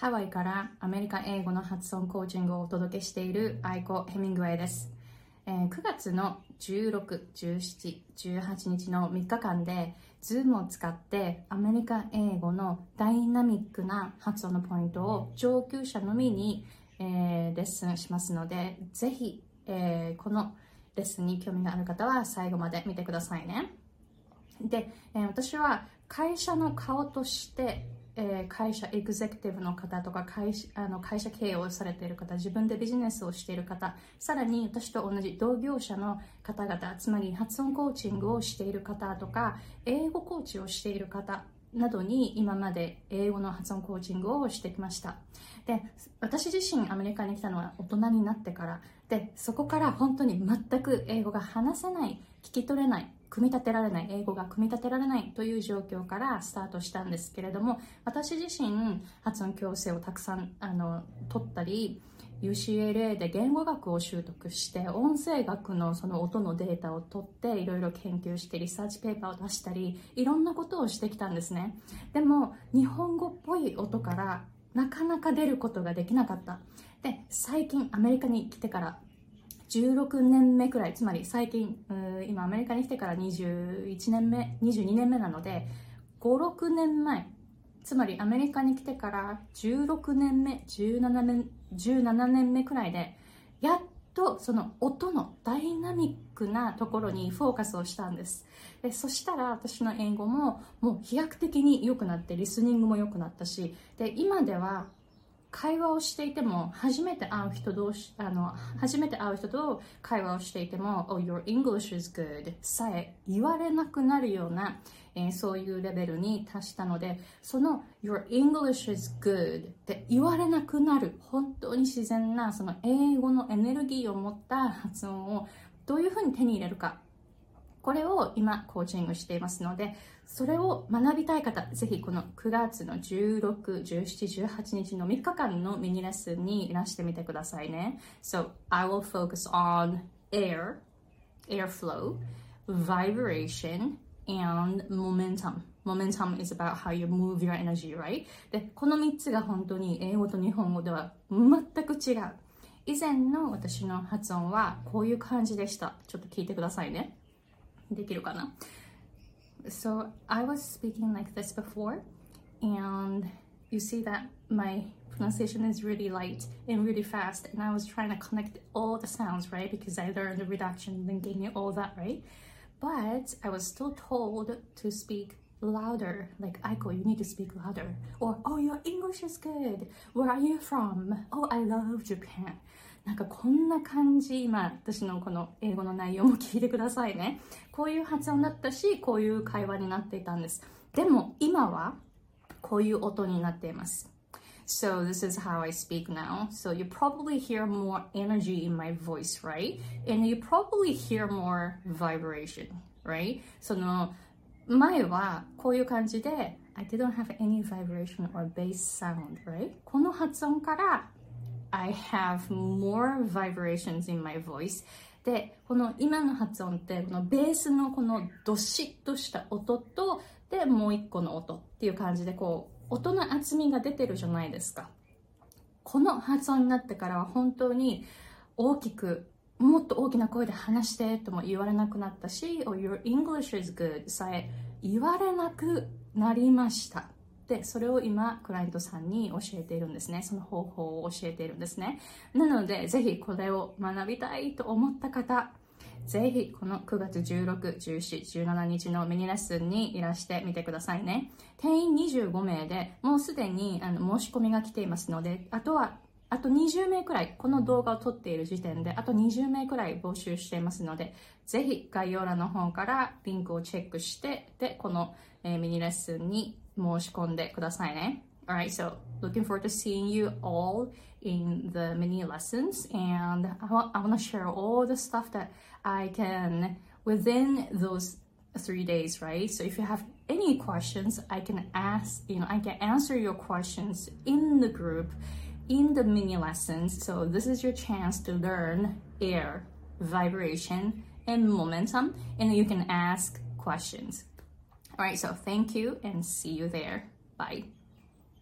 ハワイからアメリカ英語の発音コーチングをお届けしているアイコ・ヘミングウェイです。えー、9月の16、17、18日の3日間で Zoom を使ってアメリカ英語のダイナミックな発音のポイントを上級者のみに、えー、レッスンしますので、ぜひ、えー、このレッスンに興味がある方は最後まで見てくださいね。で、え、私は会社の顔としてえー、会社エグゼクティブの方とか会あの会社経営をされている方自分でビジネスをしている方さらに私と同じ同業者の方々つまり発音コーチングをしている方とか英語コーチをしている方などに今まで英語の発音コーチングをしてきました。で私自身アメリカに来たのは大人になってからでそこから本当に全く英語が話せない聞き取れない組み立てられない英語が組み立てられないという状況からスタートしたんですけれども私自身発音矯正をたくさんあの取ったり UCLA で言語学を習得して音声学のその音のデータを取っていろいろ研究してリサーチペーパーを出したりいろんなことをしてきたんですね。でも日本語っぽい音からなかなか出ることができなかった。で最近アメリカに来てから16年目くらいつまり最近今アメリカに来てから21年目22年目なので56年前つまりアメリカに来てから16年目17年 ,17 年目くらいでやっとその音のダイナミックなところにフォーカスをしたんです。でそしたら私の英語ももう飛躍的に良くなってリスニングも良くなったしで今では会話をしていても初めて会う人同士あの初めて会う人と会話をしていても「Oh, your English is good」さえ言われなくなるような、えー、そういうレベルに達したのでその「Your English is good」って言われなくなる本当に自然なその英語のエネルギーを持った発音をどういうふうに手に入れるかこれを今コーチングしていますので、それを学びたい方、ぜひこの9月の16、17、18日の3日間のミニレッスンにいらしてみてくださいね。So, I will focus on air, airflow, vibration, and momentum. Momentum is about how you move your energy, right? で、この3つが本当に英語と日本語では全く違う。以前の私の発音はこういう感じでした。ちょっと聞いてくださいね。できるかな So I was speaking like this before and you see that my pronunciation is really light and really fast and I was trying to connect all the sounds right because I learned the reduction and gaining all that right but I was still told to speak louder like Aiko you need to speak louder or oh your English is good where are you from oh I love Japan なんかこんな感じ、今私のこの英語の内容も聞いてくださいね。こういう発音だったし、こういう会話になっていたんです。でも今はこういう音になっています。So this is how I speak now. So you probably hear more energy in my voice, right? And you probably hear more vibration, right? その前はこういう感じで I didn't have any vibration or bass sound, right? この発音から I have more vibrations in my voice. でこの今の発音ってこのベースのこのどしっとした音とでもう一個の音っていう感じでこう音の厚みが出てるじゃないですか。この発音になってからは本当に大きくもっと大きな声で話してとも言われなくなったし or your English is good さえ言われなくなりました。でそれを今クライアントさんに教えているんですねその方法を教えているんですねなのでぜひこれを学びたいと思った方ぜひこの9月16、17、17日のミニレッスンにいらしてみてくださいね。定員25名でもうすでにあの申し込みが来ていますので、あとはあと20名くらい、この動画を撮っている時点で、あと20名くらい募集していますので、ぜひ概要欄の方からリンクをチェックして、で、この、えー、ミニレッスンに申し込んでくださいね。Alright, so looking forward to seeing you all in the mini lessons and I want, I want to share all the stuff that I can within those three days, right? So if you have any questions, I can ask, you know, I can answer your questions in the group, in the mini lessons. So this is your chance to learn air, vibration, and momentum, and you can ask questions. All right, so thank you and see you there. Bye.